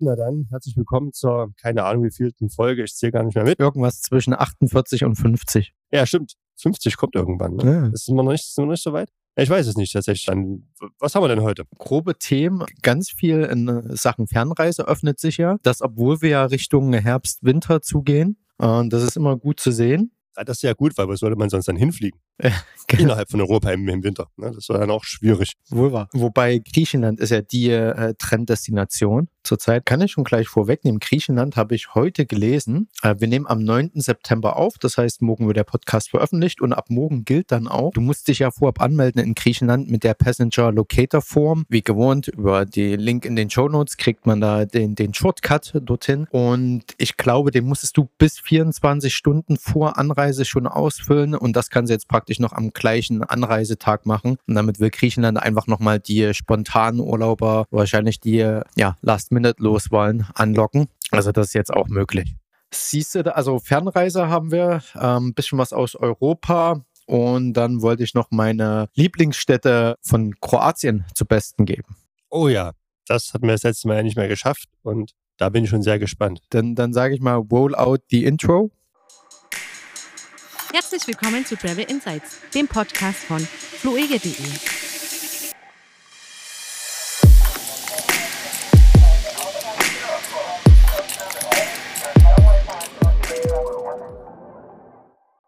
Na dann, herzlich willkommen zur, keine Ahnung wie vielten Folge, ich zähle gar nicht mehr mit. Irgendwas zwischen 48 und 50. Ja, stimmt. 50 kommt irgendwann. Ne? Ja. Ist, immer noch nicht, ist immer noch nicht so weit? Ich weiß es nicht tatsächlich. Dann, was haben wir denn heute? Grobe Themen, ganz viel in äh, Sachen Fernreise öffnet sich ja. Das, obwohl wir ja Richtung Herbst, Winter zugehen. Und das ist immer gut zu sehen. Das ist ja gut, weil wo sollte man sonst dann hinfliegen? Genau. Innerhalb von Europa im, im Winter. Ne? Das war dann auch schwierig. Wohl wahr. Wobei Griechenland ist ja die äh, Trenddestination zurzeit. Kann ich schon gleich vorwegnehmen. Griechenland habe ich heute gelesen. Äh, wir nehmen am 9. September auf. Das heißt, morgen wird der Podcast veröffentlicht und ab morgen gilt dann auch. Du musst dich ja vorab anmelden in Griechenland mit der Passenger Locator Form. Wie gewohnt, über den Link in den Show Notes kriegt man da den, den Shortcut dorthin. Und ich glaube, den musstest du bis 24 Stunden vor Anreise schon ausfüllen. Und das kannst du jetzt praktisch noch am gleichen Anreisetag machen. Und damit will Griechenland einfach nochmal die spontanen Urlauber, wahrscheinlich die ja, Last-Minute-Loswahlen anlocken. Also das ist jetzt auch möglich. Siehst du, da- also Fernreise haben wir, ein ähm, bisschen was aus Europa. Und dann wollte ich noch meine Lieblingsstädte von Kroatien zu Besten geben. Oh ja, das hatten wir das letzte Mal ja nicht mehr geschafft und da bin ich schon sehr gespannt. Dann, dann sage ich mal, roll out the intro. Herzlich willkommen zu Travel Insights, dem Podcast von fluege.de.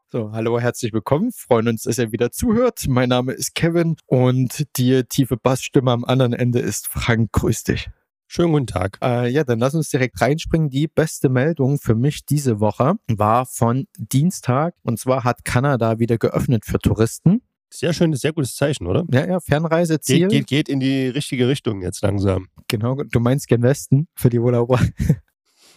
So, hallo, herzlich willkommen. Freuen uns, dass ihr wieder zuhört. Mein Name ist Kevin und die tiefe Bassstimme am anderen Ende ist Frank. Grüß dich. Schönen guten Tag. Äh, ja, dann lass uns direkt reinspringen. Die beste Meldung für mich diese Woche war von Dienstag. Und zwar hat Kanada wieder geöffnet für Touristen. Sehr schönes, sehr gutes Zeichen, oder? Ja, ja, Fernreiseziel. Geht, geht, geht in die richtige Richtung jetzt langsam. Genau, du meinst gen Westen für die Urlauber.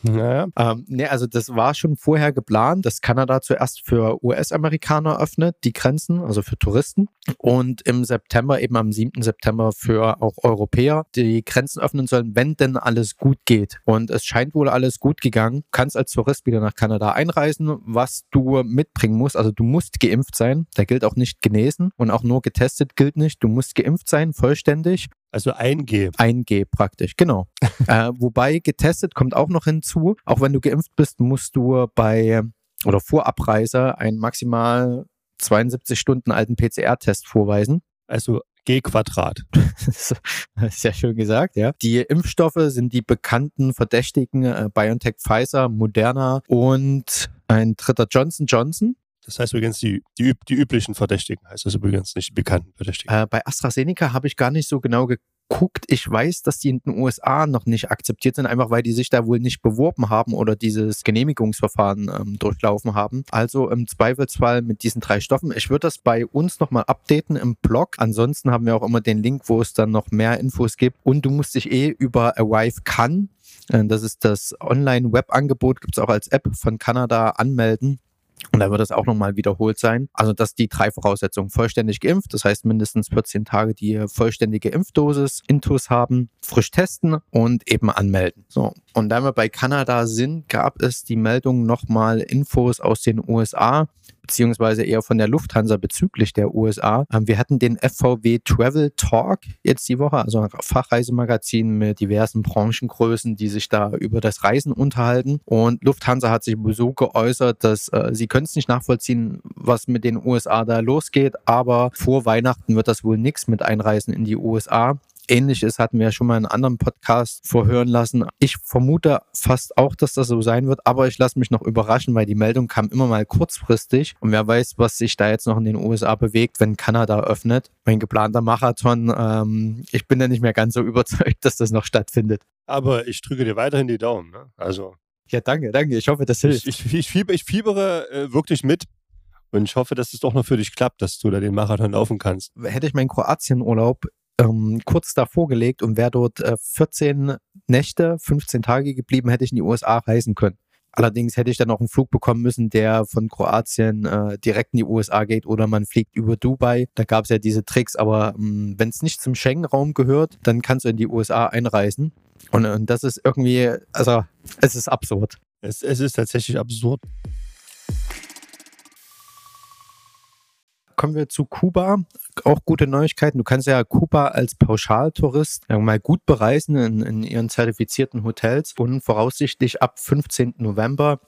Naja, Ähm, nee, also das war schon vorher geplant, dass Kanada zuerst für US-Amerikaner öffnet, die Grenzen, also für Touristen. Und im September, eben am 7. September für auch Europäer, die Grenzen öffnen sollen, wenn denn alles gut geht. Und es scheint wohl alles gut gegangen. Du kannst als Tourist wieder nach Kanada einreisen, was du mitbringen musst. Also du musst geimpft sein. Da gilt auch nicht genesen und auch nur getestet gilt nicht. Du musst geimpft sein, vollständig. Also 1G. 1G praktisch, genau. äh, wobei getestet kommt auch noch hinzu. Auch wenn du geimpft bist, musst du bei oder vor Abreise einen maximal 72 Stunden alten PCR-Test vorweisen. Also G Quadrat. Das ist Sehr schön gesagt, ja. Die Impfstoffe sind die bekannten Verdächtigen äh, BioNTech, Pfizer, Moderna und ein dritter Johnson Johnson. Das heißt übrigens die, die, die üblichen Verdächtigen, heißt das übrigens nicht die bekannten Verdächtigen. Äh, bei AstraZeneca habe ich gar nicht so genau geguckt. Ich weiß, dass die in den USA noch nicht akzeptiert sind, einfach weil die sich da wohl nicht beworben haben oder dieses Genehmigungsverfahren ähm, durchlaufen haben. Also im Zweifelsfall mit diesen drei Stoffen. Ich würde das bei uns nochmal updaten im Blog. Ansonsten haben wir auch immer den Link, wo es dann noch mehr Infos gibt. Und du musst dich eh über Arrive Can, äh, das ist das Online-Web-Angebot, gibt es auch als App von Kanada, anmelden. Und da wird es auch nochmal wiederholt sein. Also das die drei Voraussetzungen. Vollständig geimpft, das heißt mindestens 14 Tage die vollständige Impfdosis, Intus haben, frisch testen und eben anmelden. So, und da wir bei Kanada sind, gab es die Meldung nochmal Infos aus den USA, beziehungsweise eher von der Lufthansa bezüglich der USA. Ähm, Wir hatten den FVW Travel Talk jetzt die Woche, also ein Fachreisemagazin mit diversen Branchengrößen, die sich da über das Reisen unterhalten. Und Lufthansa hat sich so geäußert, dass äh, sie können es nicht nachvollziehen, was mit den USA da losgeht, aber vor Weihnachten wird das wohl nichts mit Einreisen in die USA. Ähnliches hatten wir ja schon mal in einem anderen Podcast vorhören lassen. Ich vermute fast auch, dass das so sein wird, aber ich lasse mich noch überraschen, weil die Meldung kam immer mal kurzfristig und wer weiß, was sich da jetzt noch in den USA bewegt, wenn Kanada öffnet. Mein geplanter Marathon, ähm, ich bin da nicht mehr ganz so überzeugt, dass das noch stattfindet. Aber ich drücke dir weiterhin die Daumen. Ne? Also Ja, danke, danke. Ich hoffe, das hilft. ich, ich, ich, fieber, ich fiebere äh, wirklich mit und ich hoffe, dass es doch noch für dich klappt, dass du da den Marathon laufen kannst. hätte ich meinen Kroatienurlaub ähm, kurz davor gelegt und wäre dort äh, 14 Nächte, 15 Tage geblieben, hätte ich in die USA reisen können. Allerdings hätte ich dann auch einen Flug bekommen müssen, der von Kroatien äh, direkt in die USA geht oder man fliegt über Dubai. Da gab es ja diese Tricks, aber wenn es nicht zum Schengen-Raum gehört, dann kannst du in die USA einreisen. Und, und das ist irgendwie, also es ist absurd. Es, es ist tatsächlich absurd. Kommen wir zu Kuba. Auch gute Neuigkeiten. Du kannst ja Kuba als Pauschaltourist mal gut bereisen in, in ihren zertifizierten Hotels und voraussichtlich ab 15. November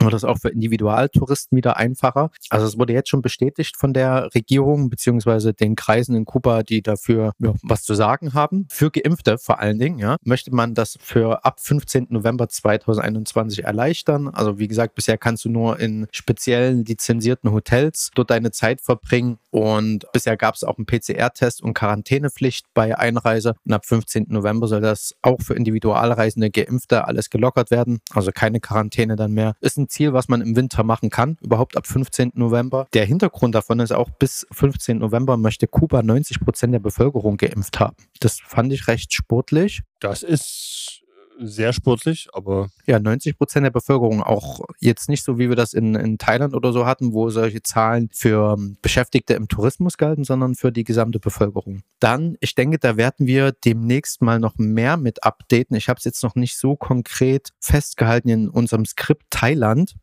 wird das auch für Individualtouristen wieder einfacher. Also es wurde jetzt schon bestätigt von der Regierung beziehungsweise den Kreisen in Kuba, die dafür ja, was zu sagen haben. Für Geimpfte vor allen Dingen, ja, möchte man das für ab 15. November 2021 erleichtern. Also wie gesagt, bisher kannst du nur in speziellen lizenzierten Hotels dort deine Zeit verbringen und bisher gab es auch einen PCR-Test und Quarantänepflicht bei Einreise. Und ab 15. November soll das auch für Individualreisende Geimpfte alles gelockert werden. Also keine Quarantäne dann mehr. Ist ein Ziel, was man im Winter machen kann, überhaupt ab 15. November. Der Hintergrund davon ist auch, bis 15. November möchte Kuba 90 Prozent der Bevölkerung geimpft haben. Das fand ich recht sportlich. Das ist sehr sportlich, aber. Ja, 90 Prozent der Bevölkerung. Auch jetzt nicht so, wie wir das in, in Thailand oder so hatten, wo solche Zahlen für ähm, Beschäftigte im Tourismus galten, sondern für die gesamte Bevölkerung. Dann, ich denke, da werden wir demnächst mal noch mehr mit updaten. Ich habe es jetzt noch nicht so konkret festgehalten in unserem Skript Thailand.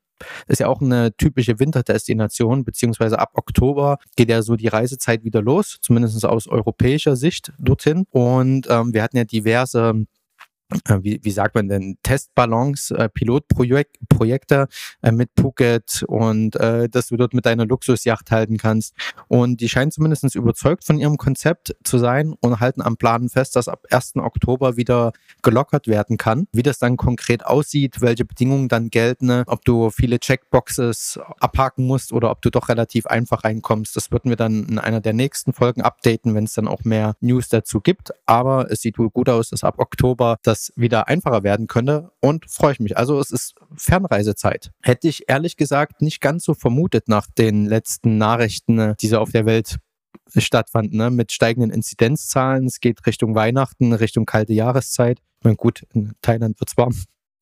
Ist ja auch eine typische Winterdestination, beziehungsweise ab Oktober geht ja so die Reisezeit wieder los, zumindest aus europäischer Sicht dorthin. Und ähm, wir hatten ja diverse wie, wie sagt man denn, Testballons, äh, Pilotprojekte äh, mit Phuket und äh, dass du dort mit deiner Luxusjacht halten kannst. Und die scheinen zumindest überzeugt von ihrem Konzept zu sein und halten am Plan fest, dass ab 1. Oktober wieder gelockert werden kann. Wie das dann konkret aussieht, welche Bedingungen dann gelten, ob du viele Checkboxes abhaken musst oder ob du doch relativ einfach reinkommst, das würden wir dann in einer der nächsten Folgen updaten, wenn es dann auch mehr News dazu gibt. Aber es sieht wohl gut aus, dass ab Oktober das das wieder einfacher werden könnte und freue ich mich. Also es ist Fernreisezeit. Hätte ich ehrlich gesagt nicht ganz so vermutet nach den letzten Nachrichten, die so auf der Welt stattfanden, ne? mit steigenden Inzidenzzahlen. Es geht Richtung Weihnachten, Richtung kalte Jahreszeit. Ich meine, gut, in Thailand wird es warm.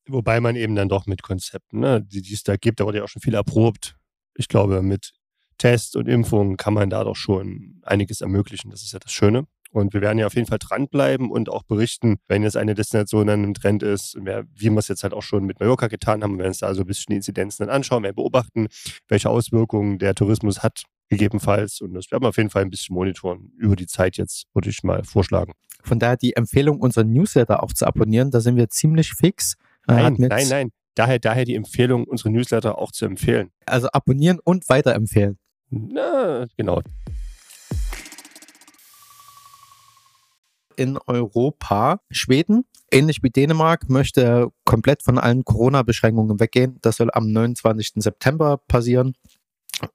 Wobei man eben dann doch mit Konzepten, ne, die, die es da gibt, da wurde ja auch schon viel erprobt. Ich glaube, mit Test und Impfung kann man da doch schon einiges ermöglichen. Das ist ja das Schöne. Und wir werden ja auf jeden Fall dranbleiben und auch berichten, wenn jetzt eine Destination dann im Trend ist, wie wir es jetzt halt auch schon mit Mallorca getan haben. Wir werden uns da also ein bisschen die Inzidenzen dann anschauen, wir beobachten, welche Auswirkungen der Tourismus hat, gegebenenfalls. Und das werden wir auf jeden Fall ein bisschen monitoren über die Zeit jetzt, würde ich mal vorschlagen. Von daher die Empfehlung, unseren Newsletter auch zu abonnieren, da sind wir ziemlich fix. Äh, nein, nein, nein. Daher, daher die Empfehlung, unsere Newsletter auch zu empfehlen. Also abonnieren und weiterempfehlen. Na, genau. In Europa. Schweden, ähnlich wie Dänemark, möchte komplett von allen Corona-Beschränkungen weggehen. Das soll am 29. September passieren.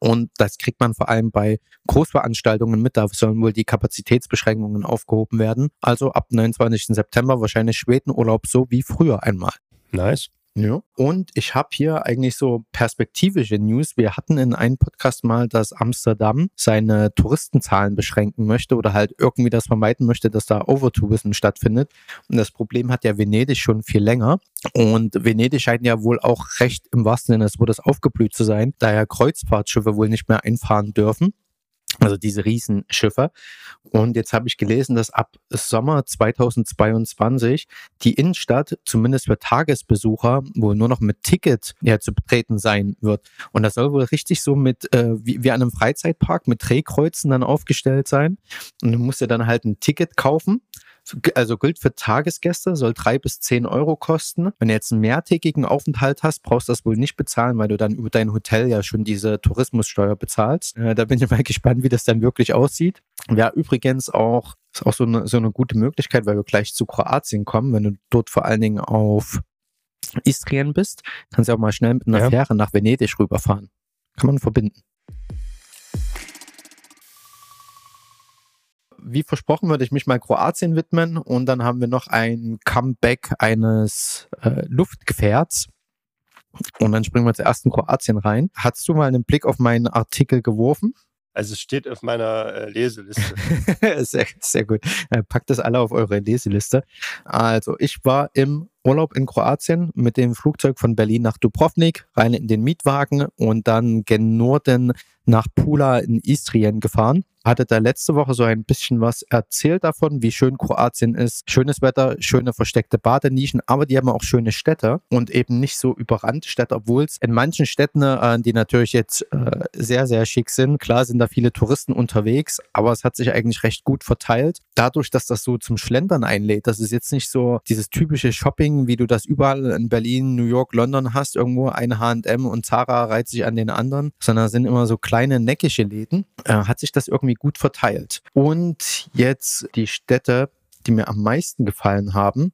Und das kriegt man vor allem bei Großveranstaltungen mit. Da sollen wohl die Kapazitätsbeschränkungen aufgehoben werden. Also ab 29. September wahrscheinlich Schwedenurlaub so wie früher einmal. Nice. Ja. Und ich habe hier eigentlich so perspektivische News. Wir hatten in einem Podcast mal, dass Amsterdam seine Touristenzahlen beschränken möchte oder halt irgendwie das vermeiden möchte, dass da Overtourism stattfindet. Und das Problem hat ja Venedig schon viel länger. Und Venedig scheint ja wohl auch recht im wahrsten Sinne des Wortes aufgeblüht zu sein, da ja Kreuzfahrtschiffe wohl nicht mehr einfahren dürfen also diese Riesenschiffe. Und jetzt habe ich gelesen, dass ab Sommer 2022 die Innenstadt zumindest für Tagesbesucher wohl nur noch mit Ticket ja, zu betreten sein wird. Und das soll wohl richtig so mit äh, wie, wie an einem Freizeitpark mit Drehkreuzen dann aufgestellt sein. Und du musst dir dann halt ein Ticket kaufen also gilt für Tagesgäste, soll drei bis zehn Euro kosten. Wenn du jetzt einen mehrtägigen Aufenthalt hast, brauchst du das wohl nicht bezahlen, weil du dann über dein Hotel ja schon diese Tourismussteuer bezahlst. Äh, da bin ich mal gespannt, wie das dann wirklich aussieht. Ja, übrigens auch, ist auch so eine, so eine gute Möglichkeit, weil wir gleich zu Kroatien kommen, wenn du dort vor allen Dingen auf Istrien bist, kannst du auch mal schnell mit einer ja. Fähre nach Venedig rüberfahren. Kann man verbinden. Wie versprochen würde ich mich mal Kroatien widmen und dann haben wir noch ein Comeback eines äh, Luftgefährts. Und dann springen wir zuerst in Kroatien rein. Hast du mal einen Blick auf meinen Artikel geworfen? Also es steht auf meiner äh, Leseliste. sehr, sehr gut. Äh, packt das alle auf eure Leseliste. Also ich war im Urlaub in Kroatien mit dem Flugzeug von Berlin nach Dubrovnik, rein in den Mietwagen und dann gen Norden nach Pula in Istrien gefahren hatte da letzte Woche so ein bisschen was erzählt davon, wie schön Kroatien ist. Schönes Wetter, schöne versteckte Badenischen, aber die haben auch schöne Städte und eben nicht so überrannte Städte, obwohl es in manchen Städten, äh, die natürlich jetzt äh, sehr, sehr schick sind, klar sind da viele Touristen unterwegs, aber es hat sich eigentlich recht gut verteilt. Dadurch, dass das so zum Schlendern einlädt, das ist jetzt nicht so dieses typische Shopping, wie du das überall in Berlin, New York, London hast, irgendwo eine H&M und Zara reiht sich an den anderen, sondern sind immer so kleine neckische Läden. Äh, hat sich das irgendwie gut verteilt. Und jetzt die Städte, die mir am meisten gefallen haben,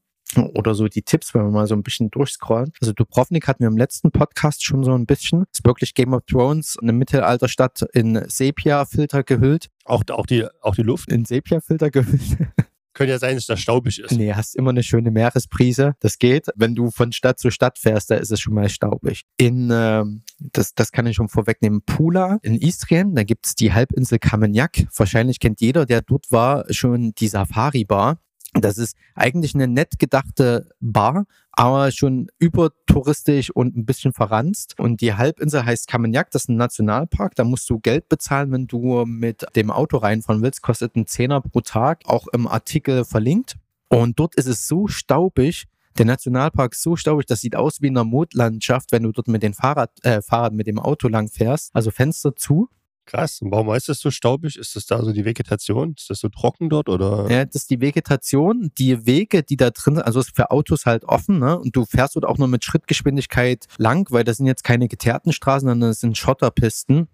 oder so die Tipps, wenn wir mal so ein bisschen durchscrollen. Also Dubrovnik hatten wir im letzten Podcast schon so ein bisschen. Ist wirklich Game of Thrones, eine Mittelalterstadt in Sepia-Filter gehüllt. Auch, auch, die, auch die Luft? In Sepia-Filter gehüllt. Könnte ja sein, dass das staubig ist. Nee, hast immer eine schöne Meeresprise. Das geht. Wenn du von Stadt zu Stadt fährst, da ist es schon mal staubig. In, äh, das, das kann ich schon vorwegnehmen, Pula in Istrien, da gibt's die Halbinsel Kamenjak. Wahrscheinlich kennt jeder, der dort war, schon die Safari-Bar. Das ist eigentlich eine nett gedachte Bar, aber schon übertouristisch und ein bisschen verranzt. Und die Halbinsel heißt Kamenjak, das ist ein Nationalpark. Da musst du Geld bezahlen, wenn du mit dem Auto reinfahren willst. Kostet einen Zehner pro Tag, auch im Artikel verlinkt. Und dort ist es so staubig, der Nationalpark ist so staubig, das sieht aus wie in einer Mondlandschaft, wenn du dort mit dem Fahrrad, äh, Fahrrad mit dem Auto lang fährst. Also Fenster zu Krass. Und warum ist das so staubig? Ist das da so die Vegetation? Ist das so trocken dort oder? Ja, das ist die Vegetation. Die Wege, die da drin sind, also ist für Autos halt offen, ne? Und du fährst dort auch nur mit Schrittgeschwindigkeit lang, weil das sind jetzt keine geteerten Straßen, sondern das sind Schotterpisten.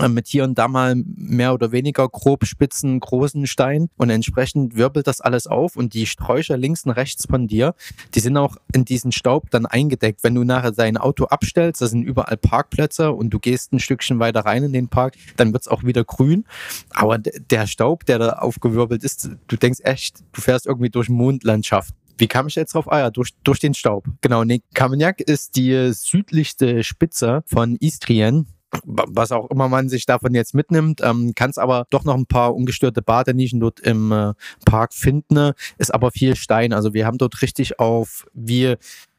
Äh, mit hier und da mal mehr oder weniger grob spitzen, großen Stein und entsprechend wirbelt das alles auf und die Sträucher links und rechts von dir, die sind auch in diesen Staub dann eingedeckt. Wenn du nachher dein Auto abstellst, da sind überall Parkplätze und du gehst ein Stückchen weiter rein in den Park, dann wird es auch wieder grün. Aber der Staub, der da aufgewirbelt ist, du denkst echt, du fährst irgendwie durch Mondlandschaft. Wie kam ich jetzt drauf? Ah ja, durch, durch den Staub. Genau, nee, Kameniak ist die südlichste Spitze von Istrien was auch immer man sich davon jetzt mitnimmt, ähm, kann es aber doch noch ein paar ungestörte Badenischen dort im äh, Park finden, ist aber viel Stein. Also wir haben dort richtig auf, wir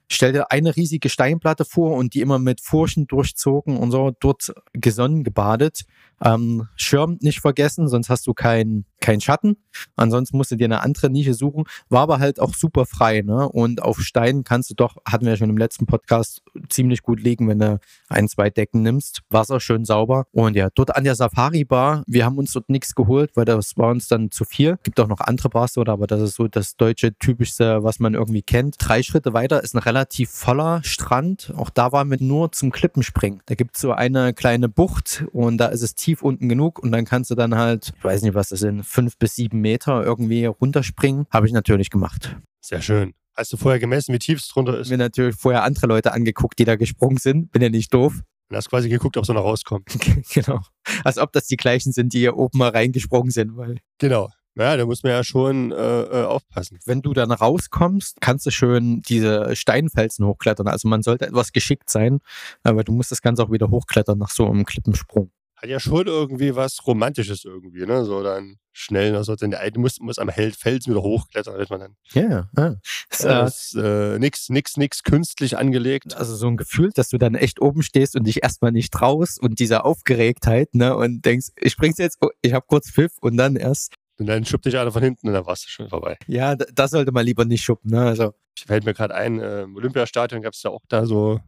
stell dir eine riesige Steinplatte vor und die immer mit Furchen durchzogen und so dort gesonnen gebadet. Ähm, Schirm nicht vergessen, sonst hast du keinen kein Schatten. Ansonsten musst du dir eine andere Nische suchen. War aber halt auch super frei. Ne? Und auf Steinen kannst du doch, hatten wir ja schon im letzten Podcast, ziemlich gut liegen, wenn du ein, zwei Decken nimmst. Wasser schön sauber. Und ja, dort an der Safari-Bar, wir haben uns dort nichts geholt, weil das war uns dann zu viel. Gibt auch noch andere Bars dort, aber das ist so das deutsche typischste, was man irgendwie kennt. Drei Schritte weiter ist ein relativ voller Strand. Auch da waren wir nur zum Klippenspringen. Da gibt es so eine kleine Bucht und da ist es tief unten genug und dann kannst du dann halt, ich weiß nicht, was das sind, fünf bis sieben Meter irgendwie runterspringen. Habe ich natürlich gemacht. Sehr schön. Hast du vorher gemessen, wie tief es drunter ist? Mir natürlich vorher andere Leute angeguckt, die da gesprungen sind. Bin ja nicht doof. Und hast quasi geguckt, ob sie noch rauskommen. genau. Als ob das die gleichen sind, die hier oben mal reingesprungen sind. Weil genau. Ja, da muss man ja schon äh, äh, aufpassen. Wenn du dann rauskommst, kannst du schön diese Steinfelsen hochklettern. Also man sollte etwas geschickt sein, aber du musst das Ganze auch wieder hochklettern nach so einem Klippensprung hat ja schon irgendwie was Romantisches irgendwie, ne? So dann schnell noch so, denn der eine muss, muss am Felsen wieder hochklettern, damit man dann. Ja, ja. Das ist äh, nix, nix, nix künstlich angelegt. Also so ein Gefühl, dass du dann echt oben stehst und dich erstmal nicht traust und diese Aufgeregtheit, ne? Und denkst, ich spring's jetzt, oh, ich hab kurz Pfiff und dann erst. Und dann schubbt dich einer von hinten und dann warst du schon vorbei. Ja, das sollte man lieber nicht schuppen, ne? Also. Fällt mir gerade ein, äh, im Olympiastadion gab es ja auch da so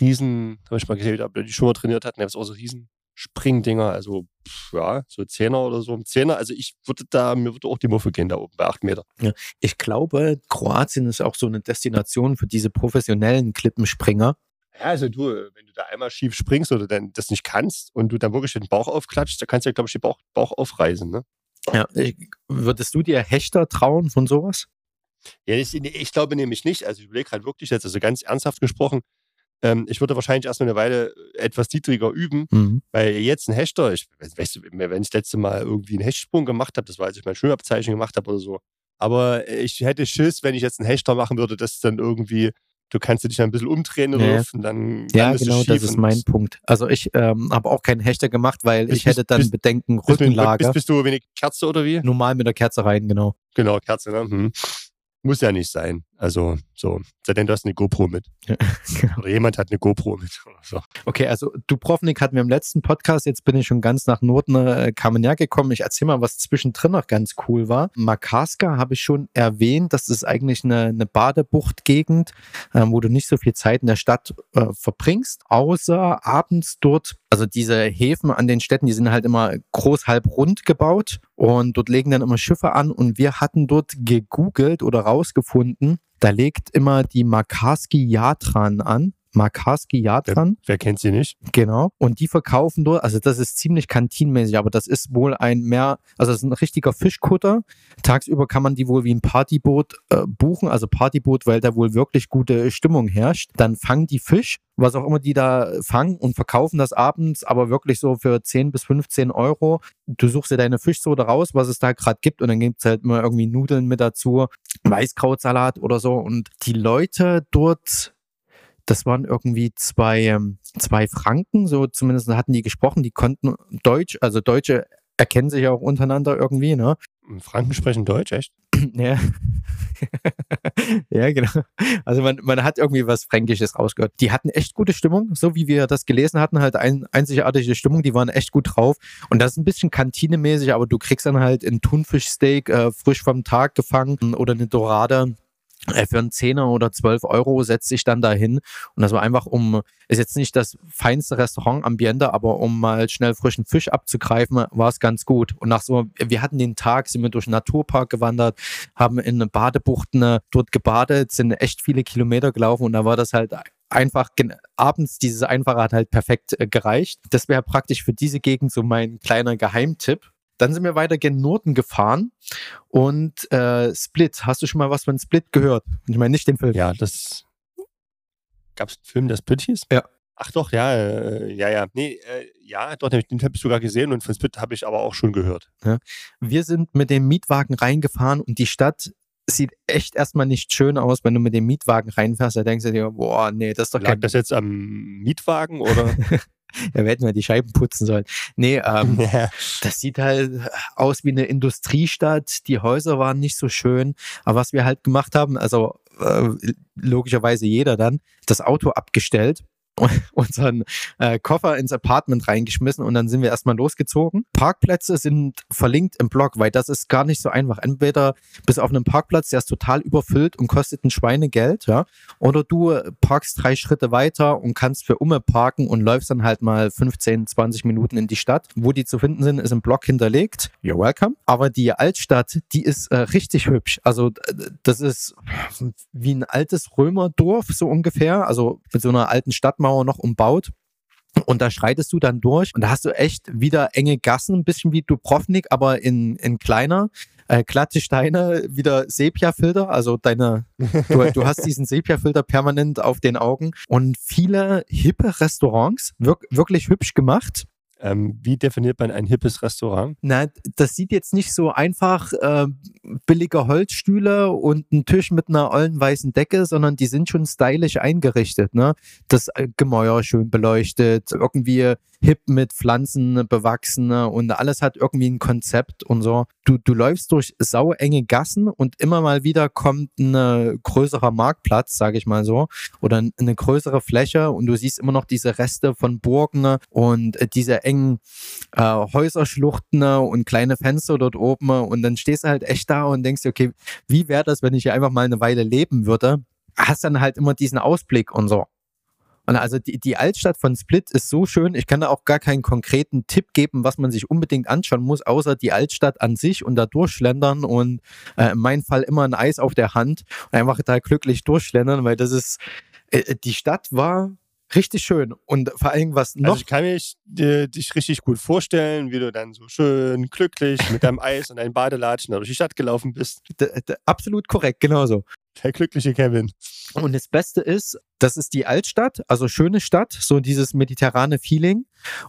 Riesen, habe ich mal gesehen, ob die schon mal trainiert hatten, da gab es auch so Riesen Springdinger, also pff, ja, so Zehner oder so. Zehner, also ich würde da, mir würde auch die Muffe gehen da oben bei acht Meter. Ja, ich glaube, Kroatien ist auch so eine Destination für diese professionellen Klippenspringer. Ja, also du, wenn du da einmal schief springst oder dann das nicht kannst und du dann wirklich den Bauch aufklatschst, da kannst du ja, glaube ich, den Bauch, Bauch aufreißen, ne? Ja, ich, würdest du dir Hechter trauen von sowas? Ja, ich, ich glaube nämlich nicht. Also ich überlege gerade wirklich jetzt, also ganz ernsthaft gesprochen, ähm, ich würde wahrscheinlich erst eine Weile etwas niedriger üben, mhm. weil jetzt ein Hechter, ich weißt du, wenn ich das letzte Mal irgendwie einen Hechtsprung gemacht habe, das war, als ich mein Schwimmabzeichen gemacht habe oder so. Aber ich hätte Schiss, wenn ich jetzt einen Hechter machen würde, dass dann irgendwie du kannst dich ein bisschen umdrehen ja. und dann Ja, genau, das ist mein Punkt. Also ich ähm, habe auch keinen Hechter gemacht, weil bist, ich hätte dann bist, Bedenken Rückenlager. Bist, bist, du wenig Kerze oder wie? Normal mit der Kerze rein, genau. Genau, Kerze, ne? Hm. Muss ja nicht sein. Also, so. Sei denn, du hast eine GoPro mit. Ja, genau. Oder jemand hat eine GoPro mit. So. Okay, also Dubrovnik hatten wir im letzten Podcast, jetzt bin ich schon ganz nach Norden äh, Kamener gekommen. Ich erzähle mal, was zwischendrin noch ganz cool war. Makarska habe ich schon erwähnt, das ist eigentlich eine, eine Badebuchtgegend, äh, wo du nicht so viel Zeit in der Stadt äh, verbringst, außer abends dort. Also diese Häfen an den Städten, die sind halt immer groß halb rund gebaut und dort legen dann immer Schiffe an und wir hatten dort gegoogelt oder rausgefunden, da legt immer die Makarski Yatran an. Makarski Yatran. Wer, wer kennt sie nicht? Genau. Und die verkaufen dort, also das ist ziemlich kantinmäßig, aber das ist wohl ein mehr, also das ist ein richtiger Fischkutter. Tagsüber kann man die wohl wie ein Partyboot äh, buchen, also Partyboot, weil da wohl wirklich gute Stimmung herrscht. Dann fangen die Fisch, was auch immer die da fangen und verkaufen das abends, aber wirklich so für 10 bis 15 Euro. Du suchst dir deine Fischsoße raus, was es da gerade gibt und dann gibt es halt immer irgendwie Nudeln mit dazu, Weißkrautsalat oder so. Und die Leute dort das waren irgendwie zwei, ähm, zwei Franken, so zumindest hatten die gesprochen, die konnten Deutsch, also Deutsche erkennen sich auch untereinander irgendwie, ne? Franken sprechen Deutsch, echt? Ja. ja, genau. Also man, man hat irgendwie was Fränkisches rausgehört. Die hatten echt gute Stimmung, so wie wir das gelesen hatten, halt ein, einzigartige Stimmung, die waren echt gut drauf. Und das ist ein bisschen kantinemäßig, aber du kriegst dann halt ein Thunfischsteak äh, frisch vom Tag gefangen oder eine Dorade für einen Zehner oder zwölf Euro setzt sich dann dahin und das war einfach um, ist jetzt nicht das feinste Restaurant-Ambiente, aber um mal schnell frischen Fisch abzugreifen, war es ganz gut. Und nach so, wir hatten den Tag, sind wir durch den Naturpark gewandert, haben in Badebuchten äh, dort gebadet, sind echt viele Kilometer gelaufen und da war das halt einfach abends dieses Einfache hat halt perfekt äh, gereicht. Das wäre praktisch für diese Gegend so mein kleiner Geheimtipp. Dann sind wir weiter gen Norden gefahren und äh, Split. Hast du schon mal was von Split gehört? Ich meine nicht den Film. Ja, das gab es einen Film, der Split hieß? Ja. Ach doch, ja, äh, ja, ja. Nee, äh, ja, doch, den habe ich sogar gesehen und von Split habe ich aber auch schon gehört. Ja. Wir sind mit dem Mietwagen reingefahren und die Stadt sieht echt erstmal nicht schön aus, wenn du mit dem Mietwagen reinfährst. Da denkst du dir, boah, nee, das ist doch Lag kein. das jetzt am Mietwagen oder? Ja, wir hätten mal die Scheiben putzen sollen. Nee, ähm, ja. das sieht halt aus wie eine Industriestadt. Die Häuser waren nicht so schön. Aber was wir halt gemacht haben, also äh, logischerweise jeder dann, das Auto abgestellt unseren äh, Koffer ins Apartment reingeschmissen und dann sind wir erstmal losgezogen. Parkplätze sind verlinkt im Blog, weil das ist gar nicht so einfach. Entweder bis auf einen Parkplatz, der ist total überfüllt und kostet ein Schweinegeld, ja, oder du parkst drei Schritte weiter und kannst für Umme parken und läufst dann halt mal 15, 20 Minuten in die Stadt. Wo die zu finden sind, ist im Blog hinterlegt. You're welcome. Aber die Altstadt, die ist äh, richtig hübsch. Also das ist wie ein altes Römerdorf so ungefähr, also mit so einer alten Stadtmauer Stadtmauer noch umbaut. Und da schreitest du dann durch und da hast du echt wieder enge Gassen, ein bisschen wie Dubrovnik, aber in, in kleiner. Äh, glatte Steine, wieder Sepia-Filter, also deine, du, du hast diesen Sepia-Filter permanent auf den Augen und viele hippe Restaurants, wirk, wirklich hübsch gemacht. Ähm, wie definiert man ein hippes Restaurant? Na, das sieht jetzt nicht so einfach äh, billige Holzstühle und ein Tisch mit einer ollen weißen Decke, sondern die sind schon stylisch eingerichtet. Ne? Das äh, Gemäuer schön beleuchtet, irgendwie hip mit Pflanzen bewachsen und alles hat irgendwie ein Konzept und so. Du, du läufst durch sauenge Gassen und immer mal wieder kommt ein größerer Marktplatz, sage ich mal so, oder eine größere Fläche und du siehst immer noch diese Reste von Burgen und äh, diese engen äh, Häuserschluchten und kleine Fenster dort oben und dann stehst du halt echt da und denkst dir, okay, wie wäre das, wenn ich hier einfach mal eine Weile leben würde? Hast dann halt immer diesen Ausblick und so. Und also die, die Altstadt von Split ist so schön. Ich kann da auch gar keinen konkreten Tipp geben, was man sich unbedingt anschauen muss, außer die Altstadt an sich und da durchschlendern und äh, in meinem Fall immer ein Eis auf der Hand und einfach da glücklich durchschlendern, weil das ist, äh, die Stadt war richtig schön und vor allem was noch. Also ich kann mich äh, dich richtig gut vorstellen, wie du dann so schön glücklich mit deinem Eis und deinen Badelatschen durch die Stadt gelaufen bist. D absolut korrekt, genauso. Der glückliche Kevin. Und das Beste ist, das ist die Altstadt, also schöne Stadt, so dieses mediterrane Feeling.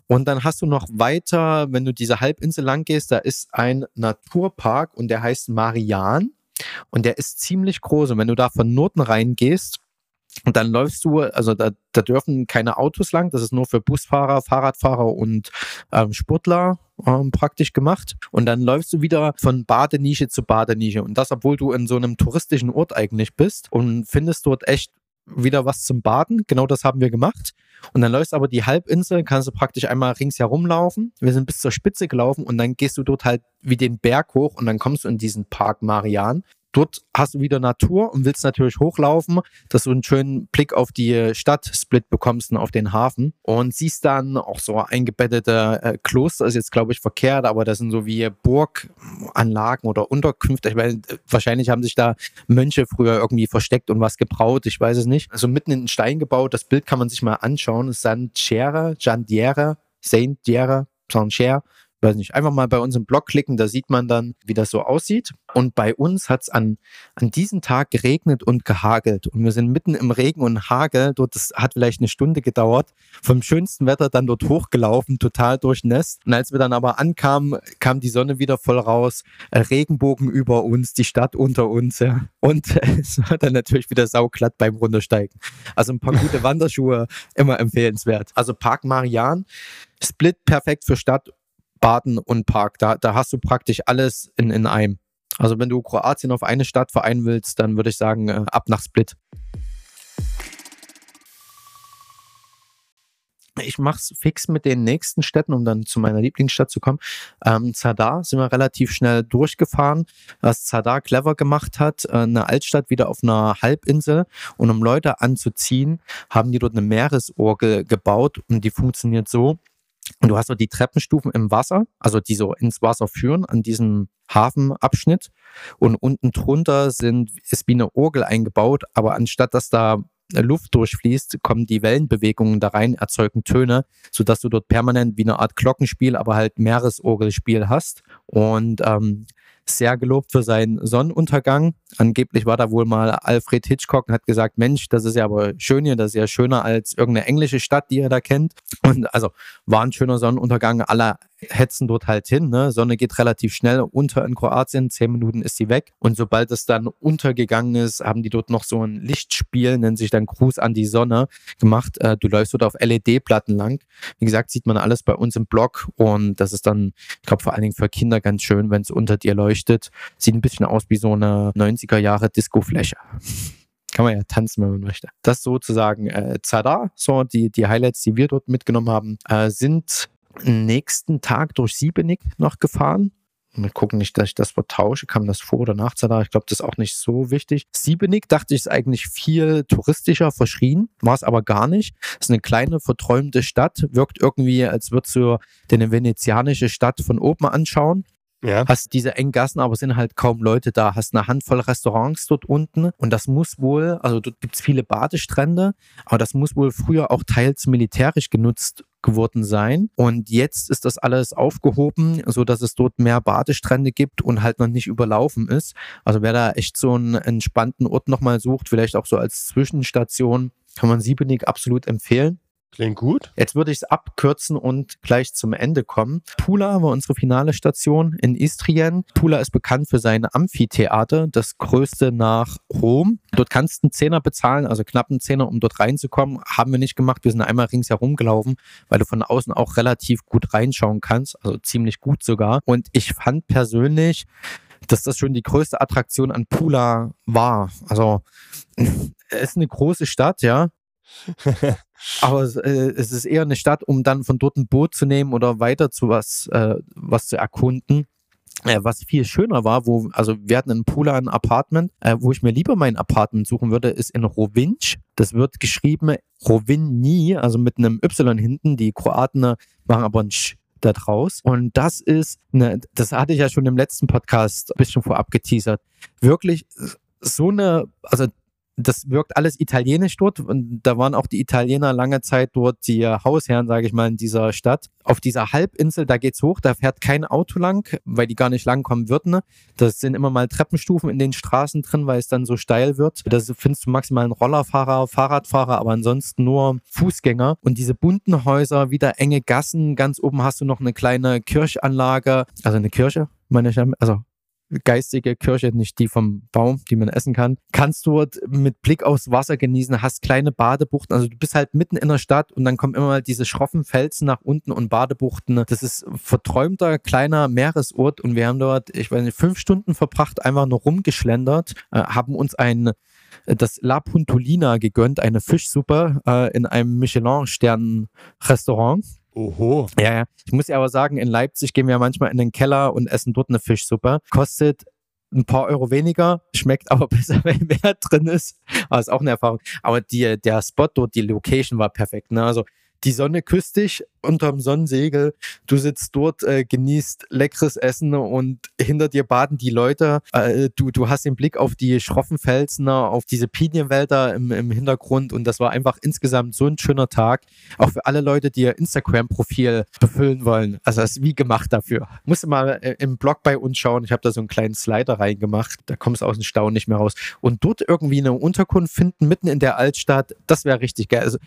Und dann hast du noch weiter, wenn du diese Halbinsel lang gehst, da ist ein Naturpark und der heißt Marian. Und der ist ziemlich groß. Und wenn du da von Norden reingehst, Und dann läufst du, also da, da dürfen keine Autos lang, das ist nur für Busfahrer, Fahrradfahrer und ähm, Sportler ähm, praktisch gemacht. Und dann läufst du wieder von Badenische zu Badenische. Und das, obwohl du in so einem touristischen Ort eigentlich bist und findest dort echt wieder was zum Baden. Genau das haben wir gemacht. Und dann läufst aber die Halbinsel, kannst du praktisch einmal ringsherum laufen. Wir sind bis zur Spitze gelaufen und dann gehst du dort halt wie den Berg hoch und dann kommst du in diesen Park Marian. Dort hast du wieder Natur und willst natürlich hochlaufen, dass du einen schönen Blick auf die Stadt-Split bekommst und auf den Hafen und siehst dann auch so eingebettete äh, Kloster, ist jetzt glaube ich verkehrt, aber das sind so wie Burganlagen oder Unterkünfte. Ich meine, wahrscheinlich haben sich da Mönche früher irgendwie versteckt und was gebraut, ich weiß es nicht. Also mitten in den Stein gebaut, das Bild kann man sich mal anschauen. San Chere, Jandiere, Saint Diere, Saint Cher weiß nicht, einfach mal bei uns im Blog klicken, da sieht man dann, wie das so aussieht. Und bei uns hat es an, an diesem Tag geregnet und gehagelt. Und wir sind mitten im Regen und Hagel. Dort, das hat vielleicht eine Stunde gedauert. Vom schönsten Wetter dann dort hochgelaufen, total durchnässt. Und als wir dann aber ankamen, kam die Sonne wieder voll raus. Äh, Regenbogen über uns, die Stadt unter uns. Ja. Und es war dann natürlich wieder sauglatt beim Runtersteigen. Also ein paar gute Wanderschuhe, immer empfehlenswert. Also Park Marian, Split perfekt für Stadt Baden und Park. Da, da hast du praktisch alles in, in einem. Also wenn du Kroatien auf eine Stadt vereinen willst, dann würde ich sagen, äh, ab nach Split. Ich mache es fix mit den nächsten Städten, um dann zu meiner Lieblingsstadt zu kommen. Ähm, Zadar sind wir relativ schnell durchgefahren. Was Zadar clever gemacht hat, äh, eine Altstadt wieder auf einer Halbinsel. Und um Leute anzuziehen, haben die dort eine Meeresorgel gebaut und die funktioniert so, und du hast so die Treppenstufen im Wasser, also die so ins Wasser führen an diesem Hafenabschnitt. Und unten drunter sind, ist wie eine Orgel eingebaut, aber anstatt dass da Luft durchfließt, kommen die Wellenbewegungen da rein, erzeugen Töne, sodass du dort permanent wie eine Art Glockenspiel, aber halt Meeresorgelspiel hast. Und ähm, sehr gelobt für seinen Sonnenuntergang. Angeblich war da wohl mal Alfred Hitchcock und hat gesagt, Mensch, das ist ja aber schön hier, das ist ja schöner als irgendeine englische Stadt, die er da kennt. Und also war ein schöner Sonnenuntergang. Alle hetzen dort halt hin. Ne? Sonne geht relativ schnell unter in Kroatien, zehn Minuten ist sie weg. Und sobald es dann untergegangen ist, haben die dort noch so ein Lichtspiel, nennt sich dann Gruß an die Sonne, gemacht. Äh, du läufst dort auf LED-Platten lang. Wie gesagt, sieht man alles bei uns im Blog und das ist dann, ich glaube, vor allen Dingen für Kinder ganz schön, wenn es unter dir leuchtet. Sieht ein bisschen aus wie so eine 90er Jahre Disco-Fläche kann man ja tanzen, wenn man möchte. Das sozusagen äh, Zada, so die, die Highlights, die wir dort mitgenommen haben, äh, sind nächsten Tag durch Siebenig noch gefahren. Mal gucken nicht, dass ich das vertausche. Kam das vor oder nach Zadar? Ich glaube, das ist auch nicht so wichtig. Siebenig dachte ich, ist eigentlich viel touristischer verschrien. War es aber gar nicht. Es ist eine kleine, verträumte Stadt. Wirkt irgendwie, als würdest du dir eine venezianische Stadt von oben anschauen. Ja. Hast diese engen Gassen, aber sind halt kaum Leute da. Hast eine Handvoll Restaurants dort unten und das muss wohl, also dort gibt es viele Badestrände, aber das muss wohl früher auch teils militärisch genutzt geworden sein. Und jetzt ist das alles aufgehoben, so dass es dort mehr Badestrände gibt und halt noch nicht überlaufen ist. Also wer da echt so einen entspannten Ort nochmal sucht, vielleicht auch so als Zwischenstation, kann man Siebenig absolut empfehlen. Klingt gut. Jetzt würde ich es abkürzen und gleich zum Ende kommen. Pula war unsere finale Station in Istrien. Pula ist bekannt für sein Amphitheater, das größte nach Rom. Dort kannst du einen Zehner bezahlen, also knapp einen Zehner, um dort reinzukommen. Haben wir nicht gemacht. Wir sind einmal ringsherum gelaufen, weil du von außen auch relativ gut reinschauen kannst, also ziemlich gut sogar. Und ich fand persönlich, dass das schon die größte Attraktion an Pula war. Also es ist eine große Stadt, ja. Aber äh, es ist eher eine Stadt, um dann von dort ein Boot zu nehmen oder weiter zu was, äh, was zu erkunden. Äh, was viel schöner war, wo, also wir hatten in Pula ein Apartment, äh, wo ich mir lieber mein Apartment suchen würde, ist in Rovinj. Das wird geschrieben Rovinji, also mit einem Y hinten. Die Kroaten machen aber ein Sch da draus. Und das ist, eine, das hatte ich ja schon im letzten Podcast ein bisschen vorab geteasert. Wirklich so eine, also das wirkt alles italienisch dort und da waren auch die Italiener lange Zeit dort die Hausherren, sage ich mal, in dieser Stadt. Auf dieser Halbinsel, da geht's hoch, da fährt kein Auto lang, weil die gar nicht langkommen würden. Das sind immer mal Treppenstufen in den Straßen drin, weil es dann so steil wird. Da findest du maximal einen Rollerfahrer, Fahrradfahrer, aber ansonsten nur Fußgänger. Und diese bunten Häuser, wieder enge Gassen, ganz oben hast du noch eine kleine Kirchanlage, also eine Kirche, meine ich, also geistige Kirche, nicht die vom Baum, die man essen kann, kannst du dort mit Blick aufs Wasser genießen, hast kleine Badebuchten, also du bist halt mitten in der Stadt und dann kommen immer mal diese schroffen Felsen nach unten und Badebuchten. Das ist verträumter kleiner Meeresort und wir haben dort, ich weiß nicht, fünf Stunden verbracht, einfach nur rumgeschlendert, äh, haben uns ein das La Puntolina gegönnt, eine Fischsuppe äh, in einem Michelin-Stern-Restaurant. Oho. Ja, ja. Ich muss ja aber sagen, in Leipzig gehen wir manchmal in den Keller und essen dort eine Fischsuppe. Kostet ein paar Euro weniger, schmeckt aber besser, wenn mehr drin ist. Aber ist auch eine Erfahrung. Aber die, der Spot dort, die Location war perfekt. Ne? Also die Sonne küsst dich unterm Sonnensegel. Du sitzt dort, äh, genießt leckeres Essen und hinter dir baden die Leute. Äh, du, du hast den Blick auf die schroffen Felsen, auf diese Pinienwälder im, im Hintergrund und das war einfach insgesamt so ein schöner Tag. Auch für alle Leute, die ihr Instagram-Profil befüllen wollen. Also das ist wie gemacht dafür. Musst du mal äh, im Blog bei uns schauen. Ich habe da so einen kleinen Slider reingemacht. Da kommst du aus dem Stau nicht mehr raus. Und dort irgendwie eine Unterkunft finden, mitten in der Altstadt, das wäre richtig geil. Also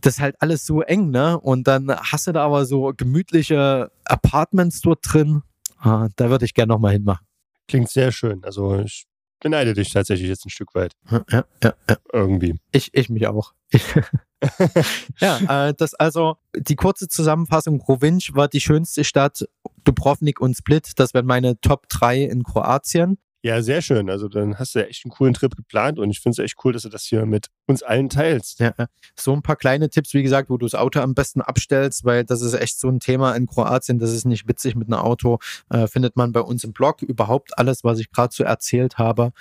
das ist halt alles so eng, ne? Und dann hast du da aber so gemütliche Apartments dort drin. Ah, da würde ich gerne nochmal hinmachen. Klingt sehr schön. Also ich beneide dich tatsächlich jetzt ein Stück weit. Ja, ja, ja. Irgendwie. Ich, ich mich auch. ja, äh, das also die kurze Zusammenfassung. Rovinj war die schönste Stadt. Dubrovnik und Split, das wären meine Top 3 in Kroatien. Ja, sehr schön. Also dann hast du ja echt einen coolen Trip geplant und ich finde es echt cool, dass du das hier mit uns allen teilst. Ja, so ein paar kleine Tipps, wie gesagt, wo du das Auto am besten abstellst, weil das ist echt so ein Thema in Kroatien. Das ist nicht witzig mit einem Auto. Äh, findet man bei uns im Blog überhaupt alles, was ich gerade so erzählt habe.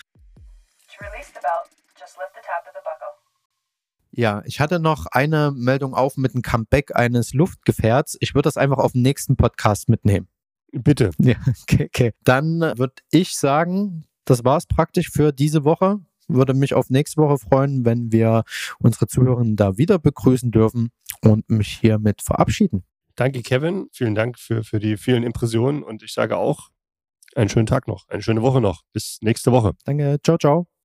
Ja, ich hatte noch eine Meldung auf mit einem Comeback eines Luftgefährts. Ich würde das einfach auf den nächsten Podcast mitnehmen. Bitte. Ja, okay, okay. Dann würde ich sagen, das war es praktisch für diese Woche. Würde mich auf nächste Woche freuen, wenn wir unsere Zuhörenden da wieder begrüßen dürfen und mich hiermit verabschieden. Danke, Kevin. Vielen Dank für, für die vielen Impressionen und ich sage auch einen schönen Tag noch, eine schöne Woche noch. Bis nächste Woche. Danke. Ciao, ciao.